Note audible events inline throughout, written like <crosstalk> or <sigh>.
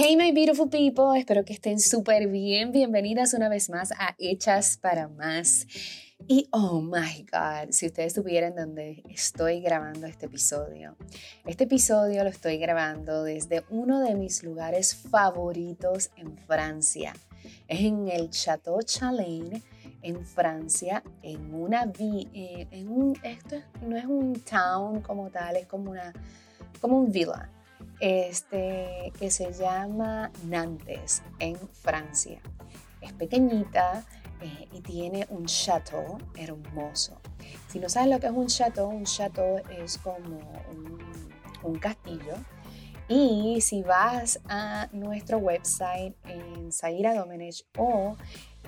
Hey my beautiful people, espero que estén súper bien. Bienvenidas una vez más a Hechas para Más. Y oh my God, si ustedes supieran dónde estoy grabando este episodio. Este episodio lo estoy grabando desde uno de mis lugares favoritos en Francia. Es en el Château Chalin en Francia, en una vi eh, en un, esto no es un town como tal, es como una como un villa este, que se llama Nantes, en Francia. Es pequeñita eh, y tiene un chateau hermoso. Si no sabes lo que es un chateau, un chateau es como un, castillo. Y si vas a nuestro website en Zaira Domenech o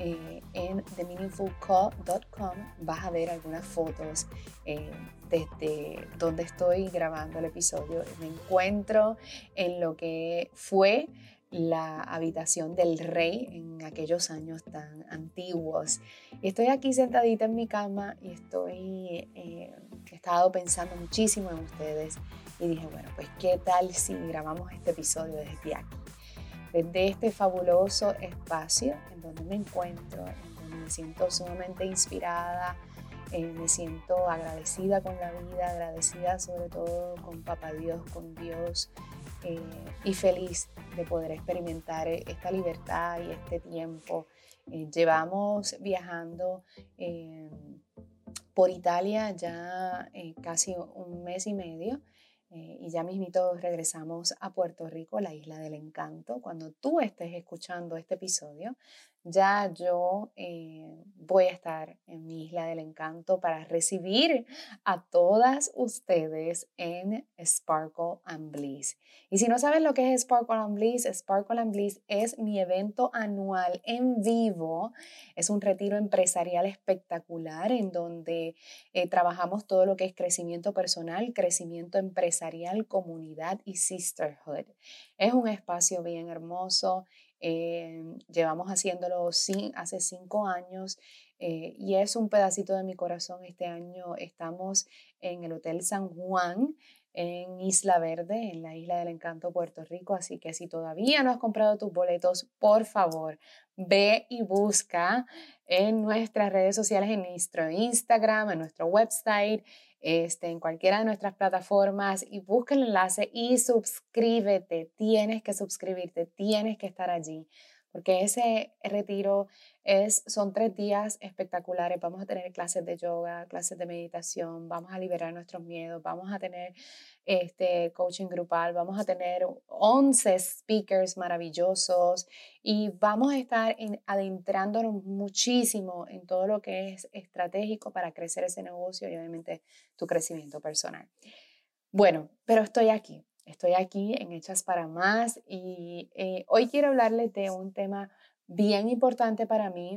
eh, en themeaningfulco.com vas a ver algunas fotos eh, desde donde estoy grabando el episodio. Me encuentro en lo que fue la habitación del rey en aquellos años tan antiguos. Estoy aquí sentadita en mi cama y estoy, eh, he estado pensando muchísimo en ustedes y dije, bueno, pues qué tal si grabamos este episodio desde aquí desde este fabuloso espacio en donde me encuentro, en donde me siento sumamente inspirada, eh, me siento agradecida con la vida, agradecida sobre todo con Papá Dios, con Dios eh, y feliz de poder experimentar esta libertad y este tiempo. Eh, llevamos viajando por Italia ya casi un mes y medio eh, y ya mismito regresamos a Puerto Rico, la isla del encanto. Cuando tú estés escuchando este episodio, ya yo eh, voy a estar en mi isla del encanto para recibir a todas ustedes en Sparkle and Bliss. Y si no sabes lo que es Sparkle and Bliss, Sparkle and Bliss es mi evento anual en vivo. Es un retiro empresarial espectacular en donde eh, trabajamos todo lo que es crecimiento personal, crecimiento empresarial, comunidad y sisterhood. Es un espacio bien hermoso eh, llevamos haciéndolo hace cinco años eh, y es un pedacito de mi corazón. Este año estamos en el Hotel San Juan en Isla Verde, en la Isla del Encanto, Puerto Rico. Así que si todavía no has comprado tus boletos, por favor, ve y busca en nuestras redes sociales, en nuestro Instagram, en nuestro website, este, en cualquiera de nuestras plataformas y busca el enlace y suscríbete. Tienes que suscribirte, tienes que estar allí porque ese retiro es, son tres días espectaculares. Vamos a tener clases de yoga, clases de meditación, vamos a liberar nuestros miedos, vamos a tener este coaching grupal, vamos a tener 11 speakers maravillosos y vamos a estar adentrándonos muchísimo en todo lo que es estratégico para crecer ese negocio y obviamente tu crecimiento personal. Bueno, pero estoy aquí Estoy aquí en Hechas para Más y eh, hoy quiero hablarles de un tema bien importante para mí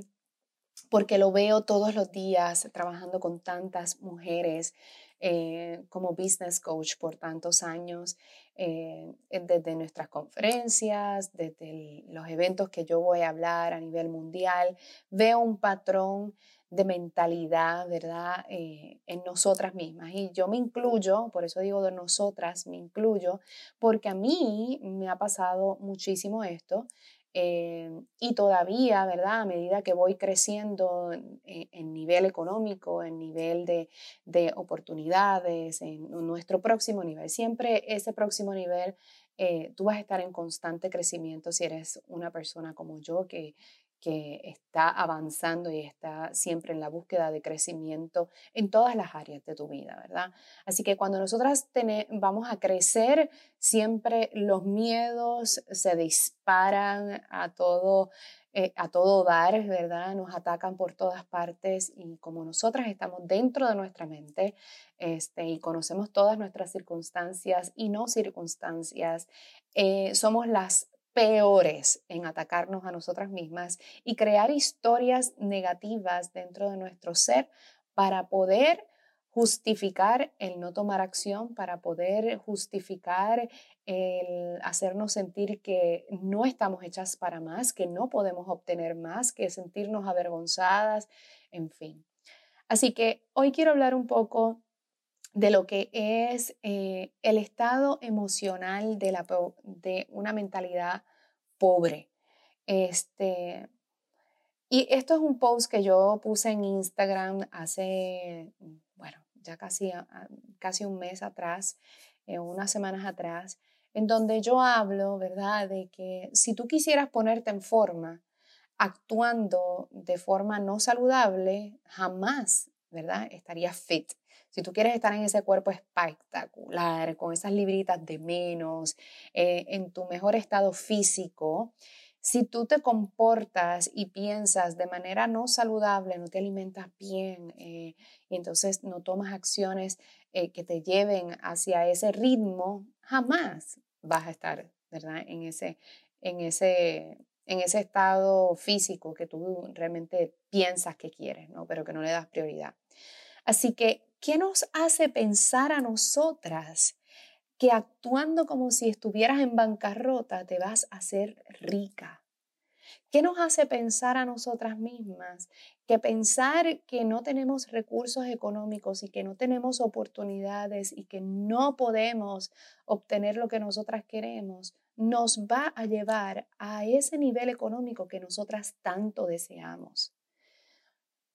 porque lo veo todos los días trabajando con tantas mujeres eh, como business coach por tantos años, eh, desde nuestras conferencias, desde los eventos que yo voy a hablar a nivel mundial, veo un patrón de mentalidad, ¿verdad? Eh, en nosotras mismas. Y yo me incluyo, por eso digo de nosotras, me incluyo, porque a mí me ha pasado muchísimo esto. Eh, y todavía, ¿verdad? A medida que voy creciendo en, nivel económico, en nivel de, de, oportunidades, en nuestro próximo nivel, siempre ese próximo nivel, eh, tú vas a estar en constante crecimiento si eres una persona como yo que, que está avanzando y está siempre en la búsqueda de crecimiento en todas las áreas de tu vida, ¿verdad? Así que cuando nosotras vamos a crecer, siempre los miedos se disparan a todo, eh, a todo dar, ¿verdad? Nos atacan por todas partes y como nosotras estamos dentro de nuestra mente este, y conocemos todas nuestras circunstancias y no circunstancias, eh, somos las peores en atacarnos a nosotras mismas y crear historias negativas dentro de nuestro ser para poder justificar el no tomar acción, para poder justificar el hacernos sentir que no estamos hechas para más, que no podemos obtener más, que sentirnos avergonzadas, en fin. Así que hoy quiero hablar un poco de lo que es eh, el estado emocional de, la, de una mentalidad pobre. Este, y esto es un post que yo puse en Instagram hace, bueno, ya casi, casi un mes atrás, eh, unas semanas atrás, en donde yo hablo, ¿verdad?, de que si tú quisieras ponerte en forma, actuando de forma no saludable, jamás, ¿verdad?, estarías fit. Si tú quieres estar en ese cuerpo espectacular, con esas libritas de menos, eh, en tu mejor estado físico, si tú te comportas y piensas de manera no saludable, no te alimentas bien eh, y entonces no tomas acciones eh, que te lleven hacia ese ritmo, jamás vas a estar, ¿verdad? En ese, en ese, en ese estado físico que tú realmente piensas que quieres, ¿no? Pero que no le das prioridad. Así que ¿Qué nos hace pensar a nosotras que actuando como si estuvieras en bancarrota te vas a hacer rica? ¿Qué nos hace pensar a nosotras mismas que pensar que no tenemos recursos económicos y que no tenemos oportunidades y que no podemos obtener lo que nosotras queremos nos va a llevar a ese nivel económico que nosotras tanto deseamos?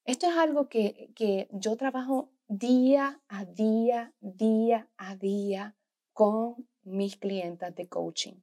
Esto es algo que, que yo trabajo día a día, día a día con mis clientas de coaching,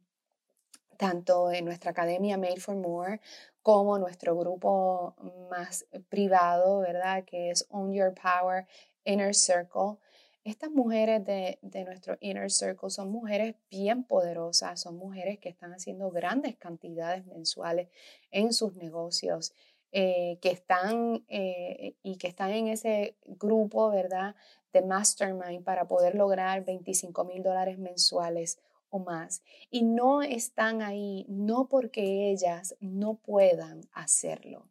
tanto en nuestra academia Made for More como nuestro grupo más privado, ¿verdad? Que es Own Your Power Inner Circle. Estas mujeres de, de, nuestro Inner Circle son mujeres bien poderosas, son mujeres que están haciendo grandes cantidades mensuales en sus negocios eh, que están eh, y que están en ese grupo, ¿verdad? De Mastermind para poder lograr 25 mil dólares mensuales o más. Y no están ahí, no porque ellas no puedan hacerlo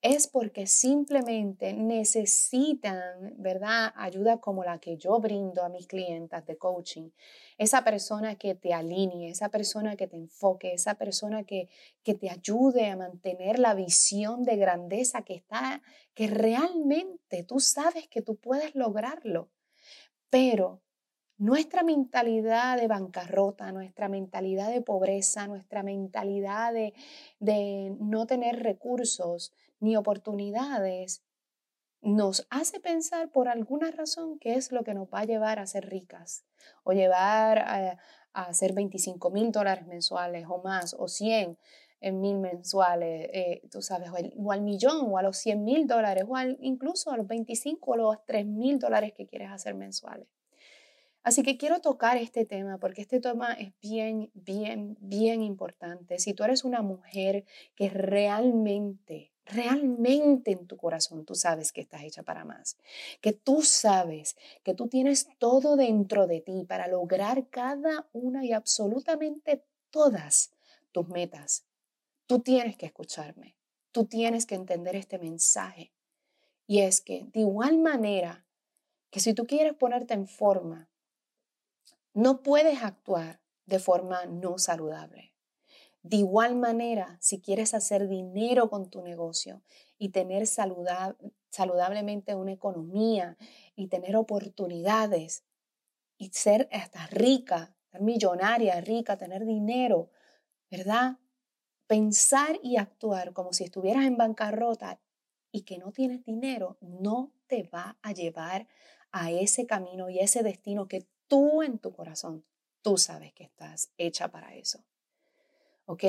es porque simplemente necesitan, ¿verdad? Ayuda como la que yo brindo a mis clientas de coaching. Esa persona que te alinee, esa persona que te enfoque, esa persona que, que te ayude a mantener la visión de grandeza que está, que realmente tú sabes que tú puedes lograrlo. Pero nuestra mentalidad de bancarrota, nuestra mentalidad de pobreza, nuestra mentalidad de, de no tener recursos, ni oportunidades, nos hace pensar por alguna razón qué es lo que nos va a llevar a ser ricas o llevar a, hacer 25 mil dólares mensuales o más o 100 mil mensuales, eh, tú sabes, o, al millón o a los 100 mil dólares o incluso a los 25 o los 3 mil dólares que quieres hacer mensuales. Así que quiero tocar este tema porque este tema es bien, bien, bien importante. Si tú eres una mujer que realmente realmente en tu corazón tú sabes que estás hecha para más, que tú sabes que tú tienes todo dentro de ti para lograr cada una y absolutamente todas tus metas. Tú tienes que escucharme, tú tienes que entender este mensaje. Y es que de igual manera que si tú quieres ponerte en forma, no puedes actuar de forma no saludable. De igual manera, si quieres hacer dinero con tu negocio y tener saludablemente una economía y tener oportunidades y ser hasta rica, millonaria, rica, tener dinero, ¿verdad? Pensar y actuar como si estuvieras en bancarrota y que no tienes dinero no te va a llevar a ese camino y ese destino que tú en tu corazón, tú sabes que estás hecha para eso. ¿Ok?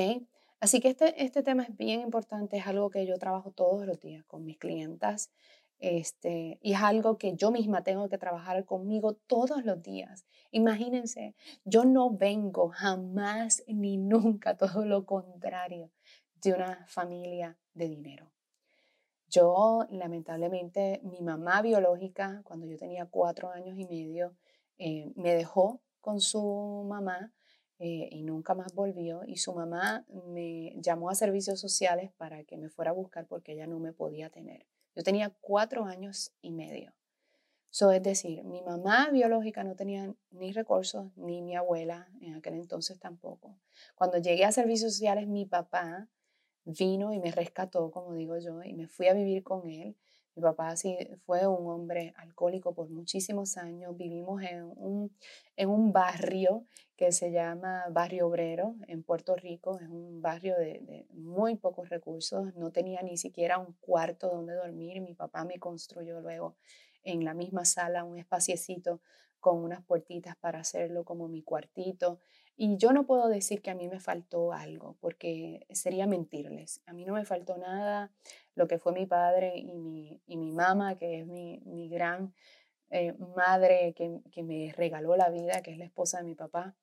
Así que este, este tema es bien importante, es algo que yo trabajo todos los días con mis clientas este, y es algo que yo misma tengo que trabajar conmigo todos los días. Imagínense, yo no vengo jamás ni nunca, <laughs> todo lo contrario, de una familia de dinero. Yo, lamentablemente, mi mamá biológica, cuando yo tenía cuatro años y medio, eh, me dejó con su mamá eh, y nunca más volvió. Y su mamá me llamó a servicios sociales para que me fuera a buscar porque ella no me podía tener. Yo tenía cuatro años y medio. So, es decir, mi mamá biológica no tenía ni recursos, ni mi abuela en aquel entonces tampoco. Cuando llegué a servicios sociales, mi papá vino y me rescató, como digo yo, y me fui a vivir con él. Mi papá sí fue un hombre alcohólico por muchísimos años. Vivimos en un, en un barrio que se llama Barrio Obrero en Puerto Rico. Es un barrio de, de, muy pocos recursos. No tenía ni siquiera un cuarto donde dormir. Mi papá me construyó luego en la misma sala un espaciecito con unas puertitas para hacerlo como mi cuartito. Y yo no puedo decir que a mí me faltó algo, porque sería mentirles. A mí no me faltó nada. Lo que fue mi padre y mi, y mi mamá, que es mi, mi gran eh, madre que, que me regaló la vida, que es la esposa de mi papá,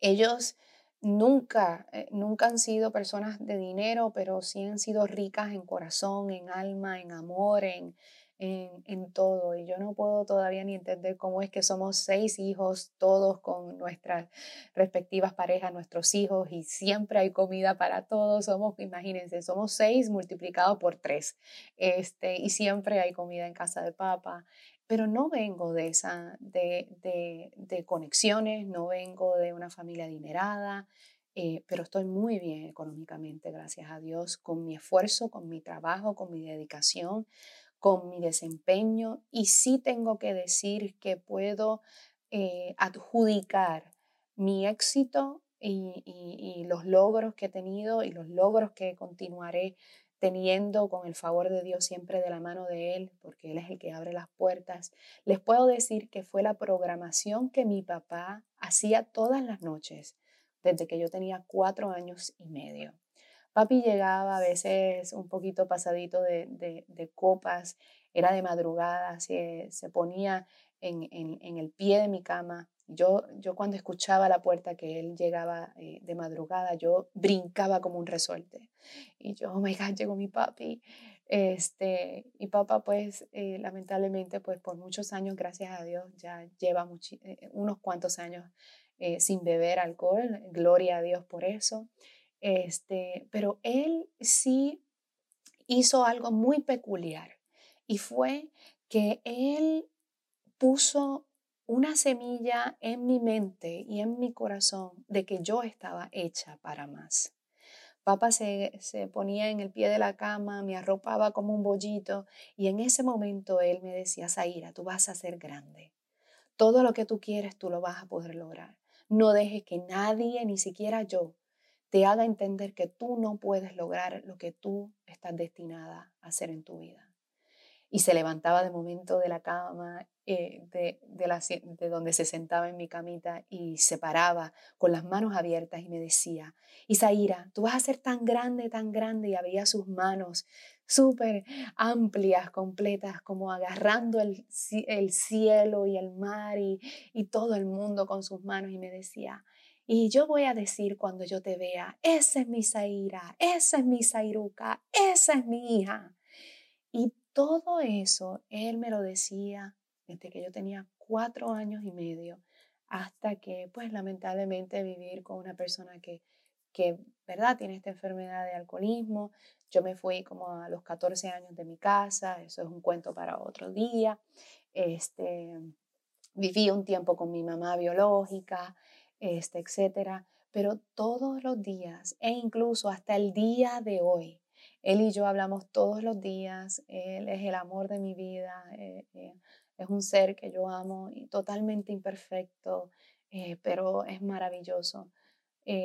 ellos nunca, eh, nunca han sido personas de dinero, pero sí han sido ricas en corazón, en alma, en amor, en, en, todo y yo no puedo todavía ni entender cómo es que somos seis hijos, todos con nuestras respectivas parejas, nuestros hijos y siempre hay comida para todos. Somos, imagínense, somos seis multiplicado por tres este, y siempre hay comida en casa de papá. Pero no vengo de esa, de, de, de conexiones, no vengo de una familia adinerada, eh, pero estoy muy bien económicamente, gracias a Dios, con mi esfuerzo, con mi trabajo, con mi dedicación, con mi desempeño y sí tengo que decir que puedo eh, adjudicar mi éxito y, y, los logros que he tenido y los logros que continuaré teniendo con el favor de Dios siempre de la mano de Él, porque Él es el que abre las puertas. Les puedo decir que fue la programación que mi papá hacía todas las noches desde que yo tenía cuatro años y medio. Papi llegaba a veces un poquito pasadito de, copas, era de madrugada, se, se ponía en, el pie de mi cama. Yo, yo cuando escuchaba la puerta que él llegaba eh, de madrugada, yo brincaba como un resorte. Y yo, oh my God, llegó mi papi. Este, y papá, pues, eh, lamentablemente, pues por muchos años, gracias a Dios, ya lleva eh, unos cuantos años sin beber alcohol. Gloria a Dios por eso. Este, pero él sí hizo algo muy peculiar y fue que él puso una semilla en mi mente y en mi corazón de que yo estaba hecha para más. Papá se, se, ponía en el pie de la cama, me arropaba como un bollito y en ese momento él me decía, Zaira, tú vas a ser grande. Todo lo que tú quieres, tú lo vas a poder lograr. No dejes que nadie, ni siquiera yo, te haga entender que tú no puedes lograr lo que tú estás destinada a hacer en tu vida. Y se levantaba de momento de la cama, eh, de, de donde se sentaba en mi camita y se paraba con las manos abiertas y me decía, Isaíra, tú vas a ser tan grande, tan grande y había sus manos súper amplias, completas, como agarrando el, el, cielo y el mar y, y todo el mundo con sus manos y me decía, y yo voy a decir cuando yo te vea, esa es mi Zaira, esa es mi Zairuca, esa es mi hija. Y todo eso él me lo decía desde que yo tenía cuatro años y medio hasta que, pues lamentablemente, vivir con una persona que, que, ¿verdad?, tiene esta enfermedad de alcoholismo. Yo me fui como a los 14 años de mi casa, eso es un cuento para otro día. Este, viví un tiempo con mi mamá biológica, este, etcétera. Pero todos los días e incluso hasta el día de hoy, él y yo hablamos todos los días. Él es el amor de mi vida. Eh, eh, es un ser que yo amo y totalmente imperfecto, eh, pero es maravilloso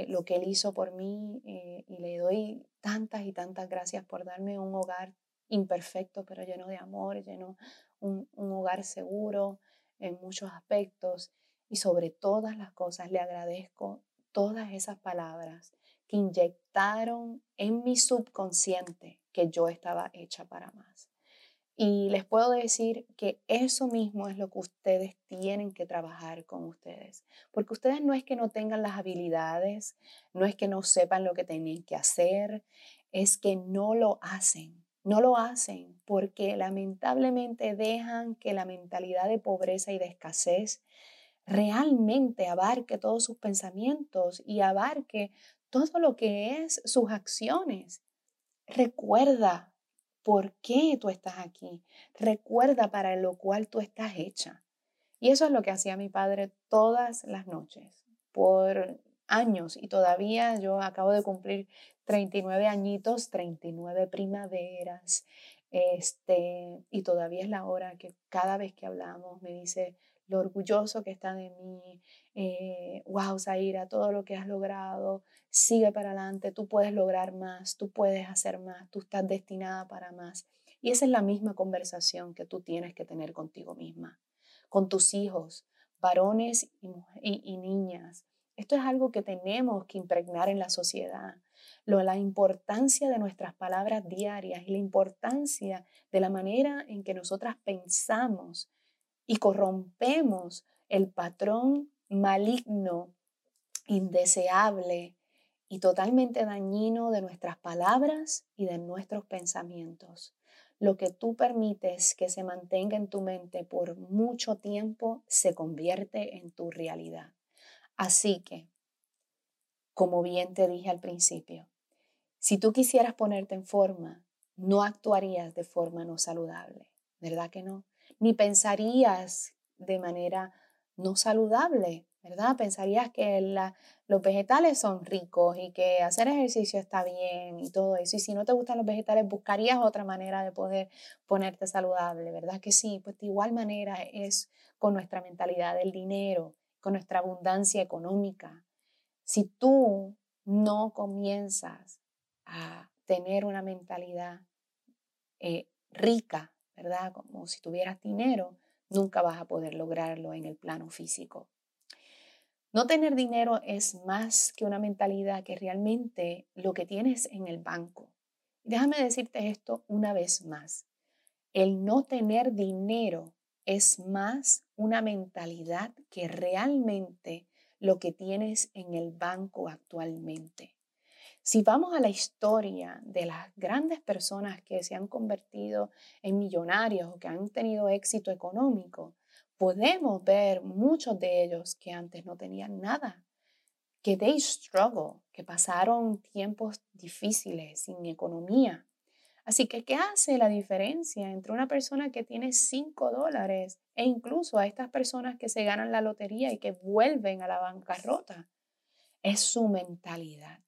lo que él hizo por mí y le doy tantas y tantas gracias por darme un hogar imperfecto, pero lleno de amor, lleno un, un hogar seguro en muchos aspectos. Y sobre todas las cosas le agradezco todas esas palabras que inyectaron en mi subconsciente que yo estaba hecha para más. Y les puedo decir que eso mismo es lo que ustedes tienen que trabajar con ustedes. Porque ustedes no es que no tengan las habilidades, no es que no sepan lo que tienen que hacer, es que no lo hacen. No lo hacen porque lamentablemente dejan que la mentalidad de pobreza y de escasez realmente abarque todos sus pensamientos y abarque todo lo que es sus acciones. Recuerda por qué tú estás aquí. Recuerda para lo cual tú estás hecha. Y eso es lo que hacía mi padre todas las noches, por años. Y todavía yo acabo de cumplir 39 añitos, 39 primaveras, Este, y todavía es la hora que cada vez que hablamos me dice lo orgulloso que está de mí, eh, wow, Zaira, todo lo que has logrado, sigue para adelante, tú puedes lograr más, tú puedes hacer más, tú estás destinada para más. Y esa es la misma conversación que tú tienes que tener contigo misma, con tus hijos, varones y, niñas. Esto es algo que tenemos que impregnar en la sociedad. Lo, la importancia de nuestras palabras diarias y la importancia de la manera en que nosotras pensamos y corrompemos el patrón maligno, indeseable y totalmente dañino de nuestras palabras y de nuestros pensamientos. Lo que tú permites que se mantenga en tu mente por mucho tiempo se convierte en tu realidad. Así que, como bien te dije al principio, si tú quisieras ponerte en forma, no actuarías de forma no saludable, ¿verdad que no? Ni pensarías de manera no saludable, ¿verdad? Pensarías que los vegetales son ricos y que hacer ejercicio está bien y todo eso. Y si no te gustan los vegetales, buscarías otra manera de poder ponerte saludable, ¿verdad? Que sí, pues de igual manera es con nuestra mentalidad del dinero, con nuestra abundancia económica. Si tú no comienzas a tener una mentalidad eh, rica, ¿verdad? Como si tuvieras dinero, nunca vas a poder lograrlo en el plano físico. No tener dinero es más que una mentalidad que realmente lo que tienes en el banco. Déjame decirte esto una vez más. El no tener dinero es más una mentalidad que realmente lo que tienes en el banco actualmente. Si vamos a la historia de las grandes personas que se han convertido en millonarios o que han tenido éxito económico, podemos ver muchos de ellos que antes no tenían nada, que they struggle, que pasaron tiempos difíciles sin economía. Así que, ¿qué hace la diferencia entre una persona que tiene 5 dólares e incluso a estas personas que se ganan la lotería y que vuelven a la bancarrota? Es su mentalidad.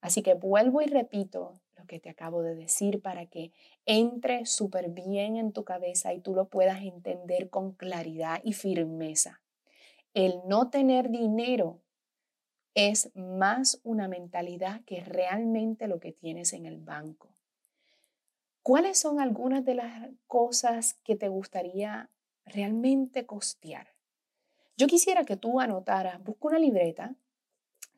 Así que vuelvo y repito lo que te acabo de decir para que entre súper bien en tu cabeza y tú lo puedas entender con claridad y firmeza. El no tener dinero es más una mentalidad que realmente lo que tienes en el banco. ¿Cuáles son algunas de las cosas que te gustaría realmente costear? Yo quisiera que tú anotaras, busca una libreta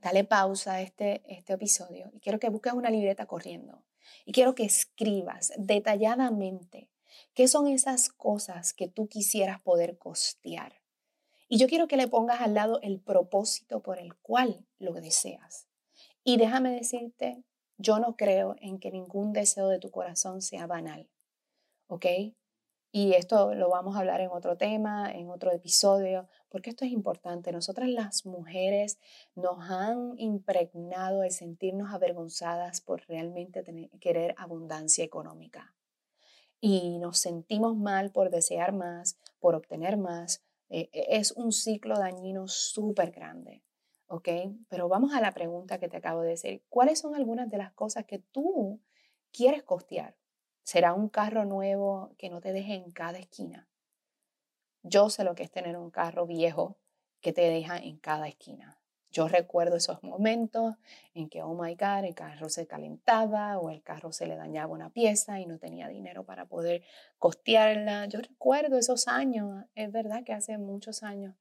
dale pausa a este, este episodio y quiero que busques una libreta corriendo y quiero que escribas detalladamente qué son esas cosas que tú quisieras poder costear. Y yo quiero que le pongas al lado el propósito por el cual lo deseas. Y déjame decirte, yo no creo en que ningún deseo de tu corazón sea banal. ¿Ok? Y esto lo vamos a hablar en otro tema, en otro episodio, porque esto es importante. Nosotras las mujeres nos han impregnado el sentirnos avergonzadas por realmente querer abundancia económica. Y nos sentimos mal por desear más, por obtener más. Eh, e, es un ciclo dañino súper grande. ¿Ok? Pero vamos a la pregunta que te acabo de decir. ¿Cuáles son algunas de las cosas que tú quieres costear? Será un carro nuevo que no te deje en cada esquina. Yo sé lo que es tener un carro viejo que te deja en cada esquina. Yo recuerdo esos momentos en que, oh my God, el carro se calentaba o el carro se le dañaba una pieza y no tenía dinero para poder costearla. Yo recuerdo esos años, es verdad que hace muchos años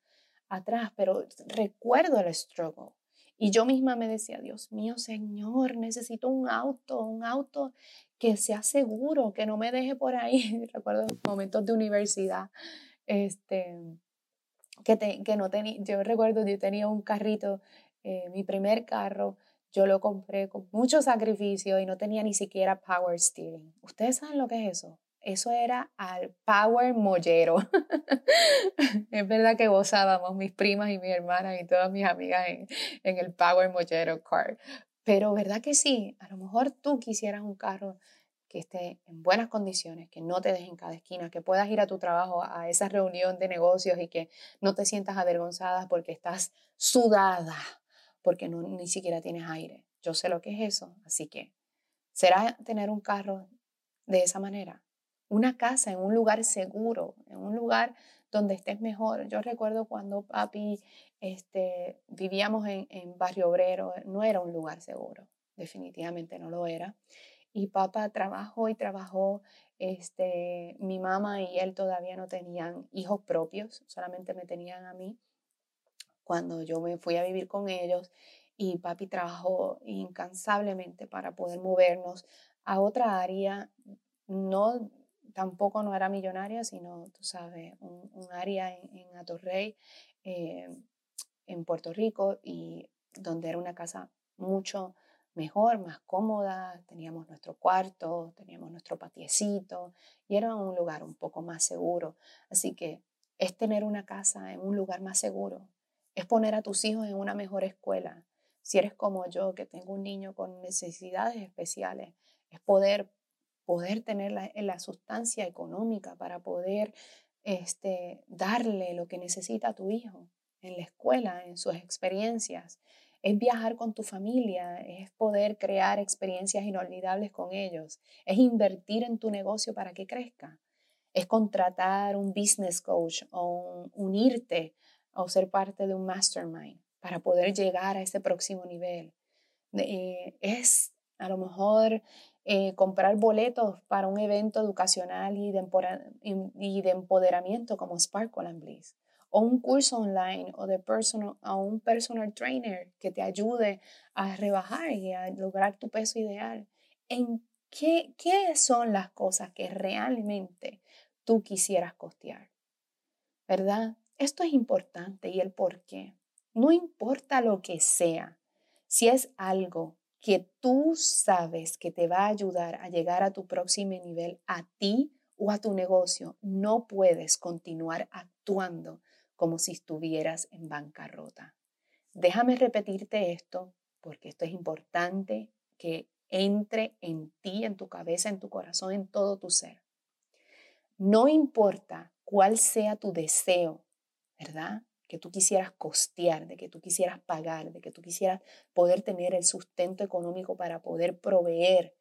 atrás, pero recuerdo el struggle. Y yo misma me decía, Dios mío, Señor, necesito un auto, un auto que sea seguro, que no me deje por ahí. <laughs> Recuerdo momentos de universidad, este, que, que no tenía, yo recuerdo, yo tenía un carrito, eh, mi primer carro, yo lo compré con mucho sacrificio y no tenía ni siquiera power steering. ¿Ustedes saben lo que es eso? Eso era al Power Mollero. <laughs> es verdad que gozábamos mis primas y mis hermanas y todas mis amigas en, en, el Power Mollero Car. Pero verdad que sí, a lo mejor tú quisieras un carro que esté en buenas condiciones, que no te deje en cada esquina, que puedas ir a tu trabajo, a esa reunión de negocios y que no te sientas avergonzada porque estás sudada, porque no, ni siquiera tienes aire. Yo sé lo que es eso, así que será tener un carro de esa manera. Una casa en un lugar seguro, en un lugar donde estés mejor. Yo recuerdo cuando papi este, vivíamos en, en Barrio Obrero, no era un lugar seguro, definitivamente no lo era. Y papá trabajó y trabajó, este, mi mamá y él todavía no tenían hijos propios, solamente me tenían a mí cuando yo me fui a vivir con ellos y papi trabajó incansablemente para poder movernos a otra área, no tampoco no era millonaria, sino, tú sabes, un, área en, en Atorrey, eh, en Puerto Rico, y donde era una casa mucho mejor, más cómoda, teníamos nuestro cuarto, teníamos nuestro patiecito, y era un lugar un poco más seguro. Así que es tener una casa en un lugar más seguro, es poner a tus hijos en una mejor escuela. Si eres como yo, que tengo un niño con necesidades especiales, es poder, poder tener la, la sustancia económica para poder este, darle lo que necesita a tu hijo en la escuela, en sus experiencias. Es viajar con tu familia, es poder crear experiencias inolvidables con ellos, es invertir en tu negocio para que crezca, es contratar un business coach o unirte o ser parte de un mastermind para poder llegar a ese próximo nivel. Eh, es a lo mejor eh, comprar boletos para un evento educacional y de, empoderamiento como Sparkle and Bliss o un curso online o de personal, a un personal trainer que te ayude a rebajar y a lograr tu peso ideal. ¿En qué, qué son las cosas que realmente tú quisieras costear? ¿Verdad? Esto es importante y el por qué. No importa lo que sea, si es algo que tú sabes que te va a ayudar a llegar a tu próximo nivel, a ti o a tu negocio, no puedes continuar actuando como si estuvieras en bancarrota. Déjame repetirte esto porque esto es importante que entre en ti, en tu cabeza, en tu corazón, en todo tu ser. No importa cuál sea tu deseo ¿verdad? Que tú quisieras costear, de que tú quisieras pagar, de que tú quisieras poder tener el sustento económico para poder proveer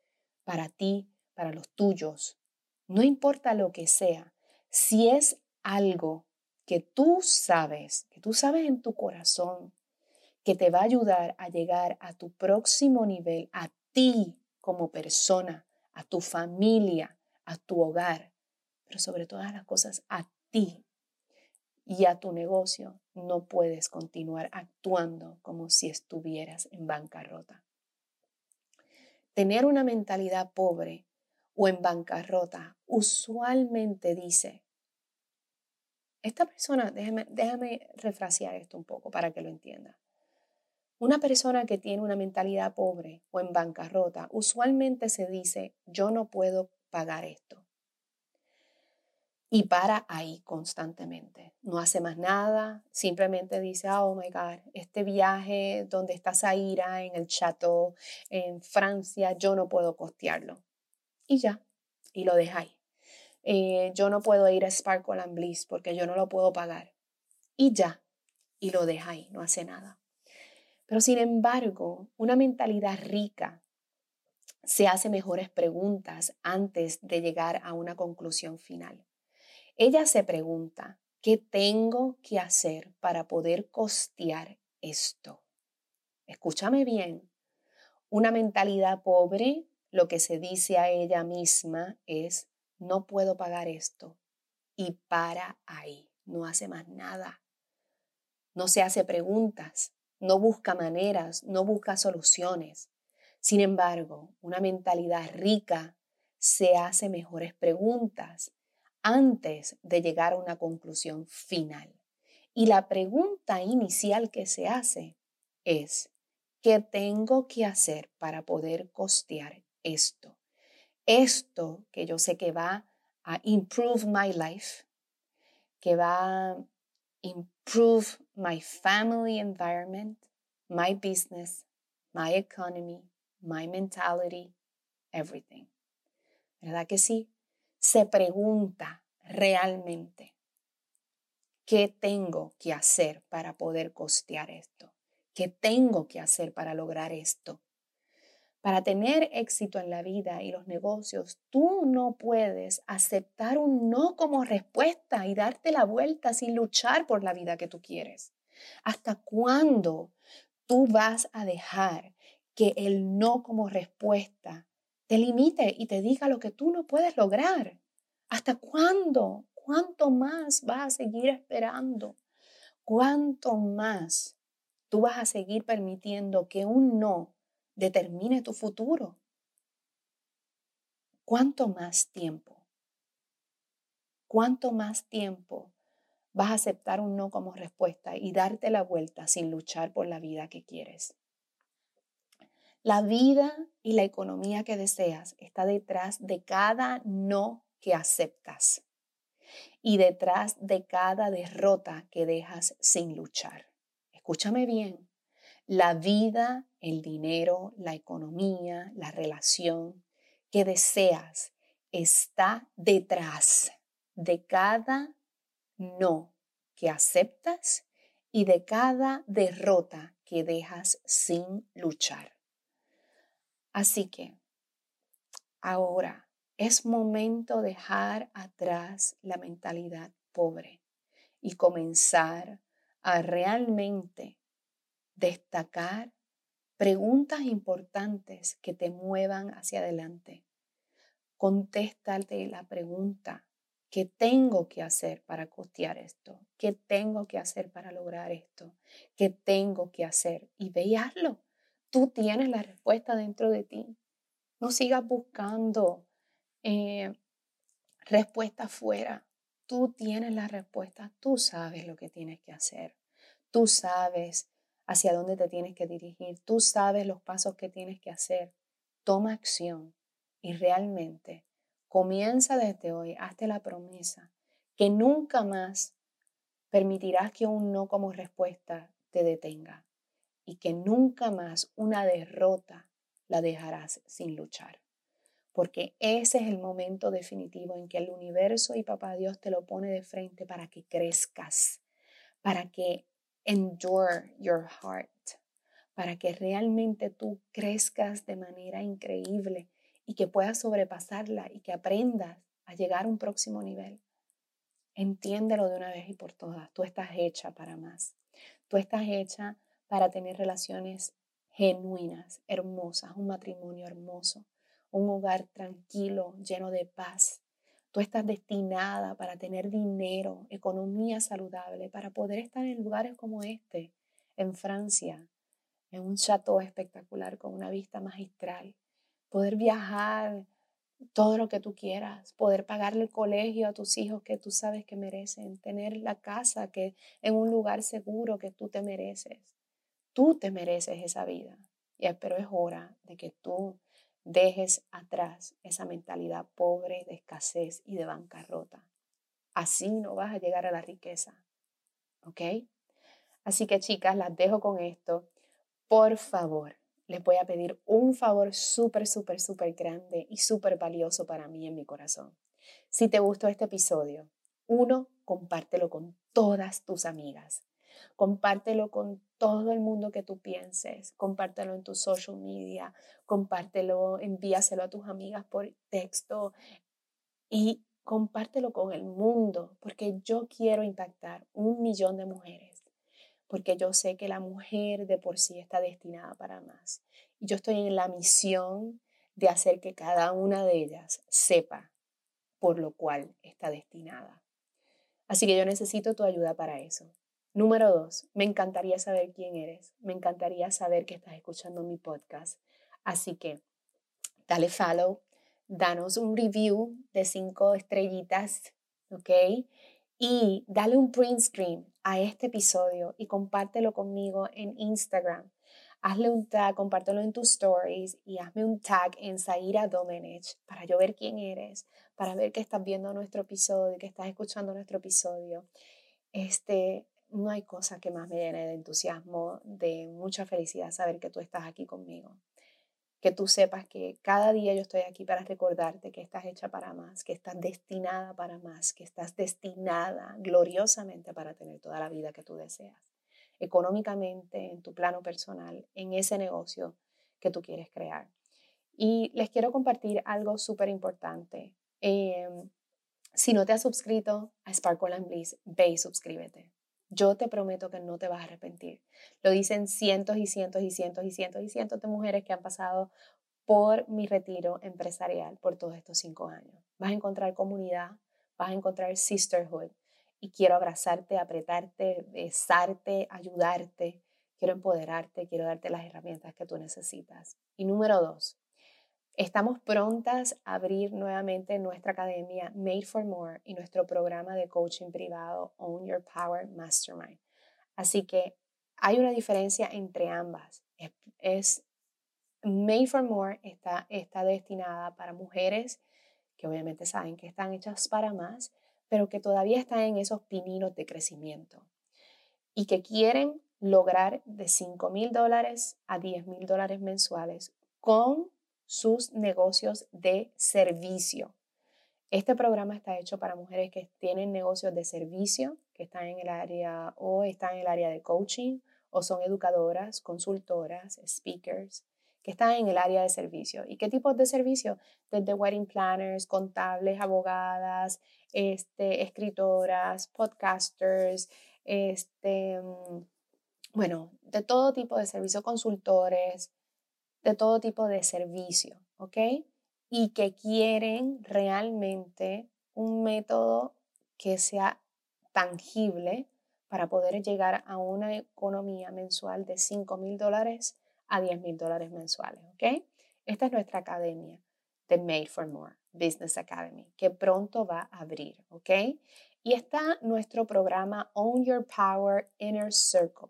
para ti, para los tuyos. No importa lo que sea, si es algo que tú sabes, que tú sabes en tu corazón, que te va a ayudar a llegar a tu próximo nivel, a ti como persona, a tu familia, a tu hogar, pero sobre todas las cosas, a ti y a tu negocio, no puedes continuar actuando como si estuvieras en bancarrota. Tener una mentalidad pobre o en bancarrota usualmente dice, esta persona, déjame, refrasear esto un poco para que lo entienda. Una persona que tiene una mentalidad pobre o en bancarrota usualmente se dice, yo no puedo pagar esto y para ahí constantemente. No hace más nada, simplemente dice, ah, oh my God, este viaje donde está Zaira en el chateau en Francia, yo no puedo costearlo. Y ya, y lo deja ahí. Eh, yo no puedo ir a Sparkle and Bliss porque yo no lo puedo pagar. Y ya, y lo deja ahí, no hace nada. Pero sin embargo, una mentalidad rica se hace mejores preguntas antes de llegar a una conclusión final. Ella se pregunta, ¿qué tengo que hacer para poder costear esto? Escúchame bien, una mentalidad pobre, lo que se dice a ella misma es, no puedo pagar esto. Y para ahí, no hace más nada. No se hace preguntas, no busca maneras, no busca soluciones. Sin embargo, una mentalidad rica se hace mejores preguntas, antes de llegar a una conclusión final. Y la pregunta inicial que se hace es, ¿qué tengo que hacer para poder costear esto? Esto que yo sé que va a improve my life, que va a improve my family environment, my business, my economy, my mentality, everything. ¿Verdad que sí? Se pregunta realmente, ¿qué tengo que hacer para poder costear esto? ¿Qué tengo que hacer para lograr esto? Para tener éxito en la vida y los negocios, tú no puedes aceptar un no como respuesta y darte la vuelta sin luchar por la vida que tú quieres. ¿Hasta cuándo tú vas a dejar que el no como respuesta te limite y te diga lo que tú no puedes lograr? ¿Hasta cuándo? ¿Cuánto más vas a seguir esperando? ¿Cuánto más tú vas a seguir permitiendo que un no determine tu futuro. ¿Cuánto más tiempo? ¿Cuánto más tiempo vas a aceptar un no como respuesta y darte la vuelta sin luchar por la vida que quieres? La vida y la economía que deseas está detrás de cada no que aceptas y detrás de cada derrota que dejas sin luchar. Escúchame bien, la vida, el dinero, la economía, la relación que deseas está detrás de cada no que aceptas y de cada derrota que dejas sin luchar. Así que ahora es momento de dejar atrás la mentalidad pobre y comenzar a realmente destacar preguntas importantes que te muevan hacia adelante. Contéstate la pregunta, ¿qué tengo que hacer para costear esto? ¿Qué tengo que hacer para lograr esto? ¿Qué tengo que hacer? Y ve Tú tienes la respuesta dentro de ti. No sigas buscando eh, respuestas fuera. Tú tienes la respuesta. Tú sabes lo que tienes que hacer. Tú sabes hacia dónde te tienes que dirigir. Tú sabes los pasos que tienes que hacer. Toma acción y realmente comienza desde hoy, hazte la promesa que nunca más permitirás que un no como respuesta te detenga y que nunca más una derrota la dejarás sin luchar. Porque ese es el momento definitivo en que el universo y papá Dios te lo pone de frente para que crezcas, para que endure your heart, para que realmente tú crezcas de manera increíble y que puedas sobrepasarla y que aprendas a llegar a un próximo nivel. Entiéndelo de una vez y por todas. Tú estás hecha para más. Tú estás hecha para tener relaciones genuinas, hermosas, un matrimonio hermoso, un hogar tranquilo, lleno de paz, Tú estás destinada para tener dinero, economía saludable, para poder estar en lugares como este, en Francia, en un chateau espectacular con una vista magistral, poder viajar todo lo que tú quieras, poder pagarle el colegio a tus hijos que tú sabes que merecen, tener la casa que en un lugar seguro que tú te mereces. Tú te mereces esa vida. Y pero es hora de que tú dejes atrás esa mentalidad pobre, de escasez y de bancarrota. Así no vas a llegar a la riqueza. ¿Ok? Así que chicas, las dejo con esto. Por favor, les voy a pedir un favor súper, súper, súper grande y súper valioso para mí en mi corazón. Si te gustó este episodio, uno, compártelo con todas tus amigas. Compártelo con todo el mundo que tú pienses. Compártelo en tu social media, compártelo, envíaselo a tus amigas por texto y compártelo con el mundo, porque yo quiero impactar un millón de mujeres, porque yo sé que la mujer de por sí está destinada para más. Y yo estoy en la misión de hacer que cada una de ellas sepa por lo cual está destinada. Así que yo necesito tu ayuda para eso. Número dos, me encantaría saber quién eres. Me encantaría saber que estás escuchando mi podcast. Así que dale follow, danos un review de cinco estrellitas, ¿ok? Y dale un print screen a este episodio y compártelo conmigo en Instagram. Hazle un tag, compártelo en tus stories y hazme un tag en Zaira Domenech para yo ver quién eres, para ver que estás viendo nuestro episodio, que estás escuchando nuestro episodio. Este, no hay cosa que más me llene de entusiasmo, de mucha felicidad saber que tú estás aquí conmigo. Que tú sepas que cada día yo estoy aquí para recordarte que estás hecha para más, que estás destinada para más, que estás destinada gloriosamente para tener toda la vida que tú deseas. Económicamente, en tu plano personal, en ese negocio que tú quieres crear. Y les quiero compartir algo súper importante. Em, si no te has suscrito a Sparkle and Bliss, ve y suscríbete. Yo te prometo que no te vas a arrepentir. Lo dicen cientos y cientos y cientos y cientos y cientos de mujeres que han pasado por mi retiro empresarial por todos estos cinco años. Vas a encontrar comunidad, vas a encontrar sisterhood y quiero abrazarte, apretarte, besarte, ayudarte. Quiero empoderarte, quiero darte las herramientas que tú necesitas. Y número dos, Estamos prontas a abrir nuevamente nuestra academia Made for More y nuestro programa de coaching privado Own Your Power Mastermind. Así que hay una diferencia entre ambas. Es, Made for More está, está destinada para mujeres que obviamente saben que están hechas para más, pero que todavía están en esos pininos de crecimiento y que quieren lograr de 5 mil dólares a 10 mil dólares mensuales con sus negocios de servicio. Este programa está hecho para mujeres que tienen negocios de servicio, que están en el área o están en el área de coaching o son educadoras, consultoras, speakers, que están en el área de servicio. ¿Y qué tipos de servicio? Desde wedding planners, contables, abogadas, este, escritoras, podcasters, este, mm, bueno, de todo tipo de servicio, consultores, de todo tipo de servicio, ¿ok? Y que quieren realmente un método que sea tangible para poder llegar a una economía mensual de 5 mil dólares a 10 mil dólares mensuales, ¿ok? Esta es nuestra academia de Made for More Business Academy, que pronto va a abrir, ¿ok? Y está nuestro programa Own Your Power Inner Circle.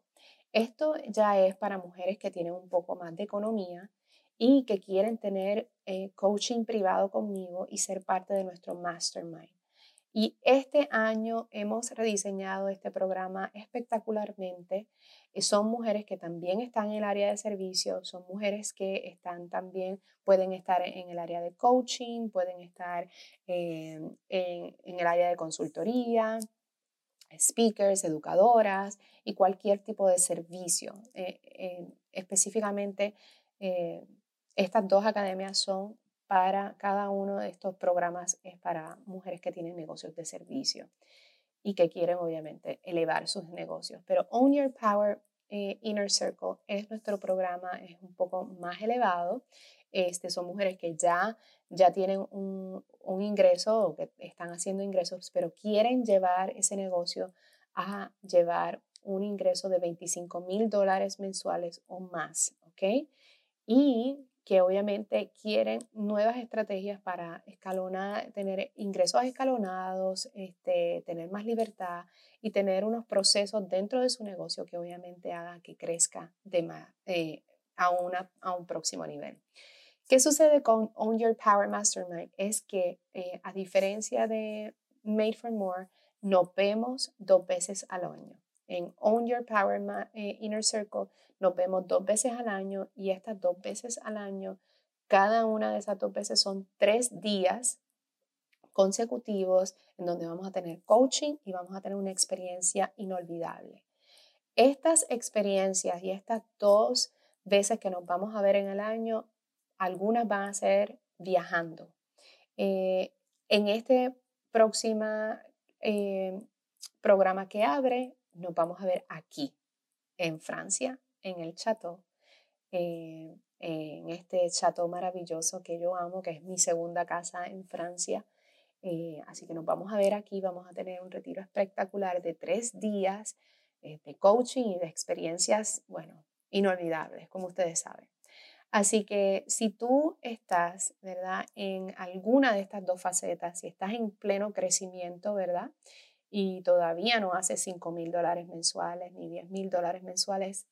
Esto ya es para mujeres que tienen un poco más de economía y que quieren tener eh, coaching privado conmigo y ser parte de nuestro mastermind. Y este año hemos rediseñado este programa espectacularmente. Eh, son mujeres que también están en el área de servicio, son mujeres que están también, pueden estar en el área de coaching, pueden estar en, el área de consultoría, speakers, educadoras y cualquier tipo de servicio. Eh, específicamente, eh, estas dos academias son para cada uno de estos programas, es para mujeres que tienen negocios de servicio y que quieren obviamente elevar sus negocios. Pero Own Your Power eh, Inner Circle es nuestro programa, es un poco más elevado. Este, son mujeres que ya, ya tienen un, un ingreso o que están haciendo ingresos, pero quieren llevar ese negocio a llevar un ingreso de 25 mil dólares mensuales o más, ¿ok? Y que obviamente quieren nuevas estrategias para escalonar, tener ingresos escalonados, este, tener más libertad y tener unos procesos dentro de su negocio que obviamente haga que crezca de más, eh, a, una, a un próximo nivel. ¿Qué sucede con Own Your Power Mastermind? Es que eh, a diferencia de Made for More, nos vemos dos veces al año. En Own Your Power eh, Inner Circle nos vemos dos veces al año y estas dos veces al año, cada una de esas dos veces son tres días consecutivos en donde vamos a tener coaching y vamos a tener una experiencia inolvidable. Estas experiencias y estas dos veces que nos vamos a ver en el año, algunas van a ser viajando. Eh, en este próximo eh, programa que abre, nos vamos a ver aquí, en Francia, en el Chateau, eh, en este Chateau maravilloso que yo amo, que es mi segunda casa en Francia. Así que nos vamos a ver aquí, vamos a tener un retiro espectacular de tres días de coaching y de experiencias, bueno, inolvidables, como ustedes saben. Así que si tú estás, ¿verdad? En alguna de estas dos facetas, si estás en pleno crecimiento, ¿verdad? y todavía no hace 5 mil dólares mensuales ni 10 mil dólares mensuales,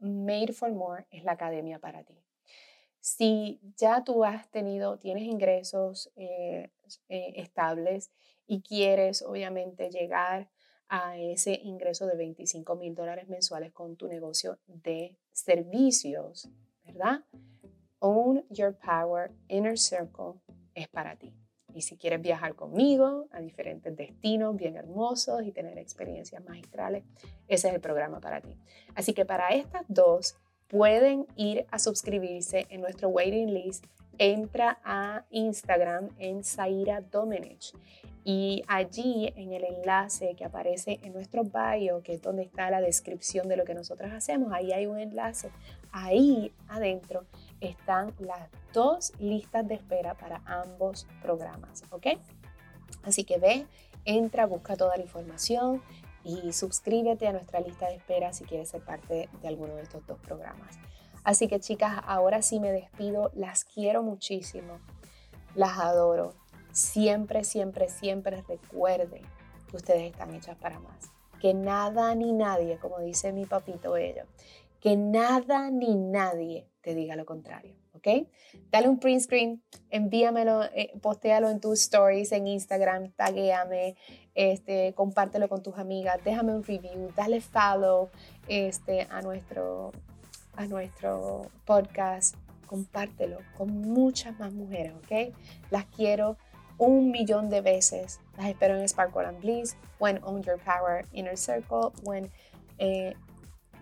Made for More es la academia para ti. Si ya tú has tenido, tienes ingresos eh, eh, estables y quieres obviamente llegar a ese ingreso de 25 mil dólares mensuales con tu negocio de servicios, ¿verdad? Own Your Power Inner Circle es para ti. Y si quieres viajar conmigo a diferentes destinos bien hermosos y tener experiencias magistrales, ese es el programa para ti. Así que para estas dos pueden ir a suscribirse en nuestro waiting list. Entra a Instagram en Zaira Domenech y allí en el enlace que aparece en nuestro bio, que es donde está la descripción de lo que nosotros hacemos, ahí hay un enlace. Ahí adentro están las dos listas de espera para ambos programas, ¿ok? Así que ve, entra, busca toda la información y suscríbete a nuestra lista de espera si quieres ser parte de alguno de estos dos programas. Así que chicas, ahora sí me despido, las quiero muchísimo, las adoro. Siempre, siempre, siempre recuerden que ustedes están hechas para más. Que nada ni nadie, como dice mi papito bello, que nada ni nadie te diga lo contrario. ¿ok? Dale un print screen, envíamelo, eh, postéalo en tus stories en Instagram, taguéame, este, compártelo con tus amigas, déjame un review, dale follow este, a, nuestro, a nuestro podcast, compártelo con muchas más mujeres, ¿ok? Las quiero un millón de veces. Las espero en Sparkle and Bliss, when Own Your Power Inner Circle, when eh,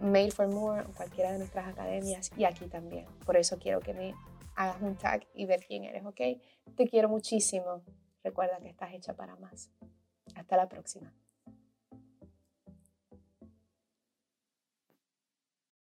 Made for More o cualquiera de nuestras academias y aquí también. Por eso quiero que me hagas un tag y ver quién eres, ¿ok? Te quiero muchísimo. Recuerda que estás hecha para más. Hasta la próxima.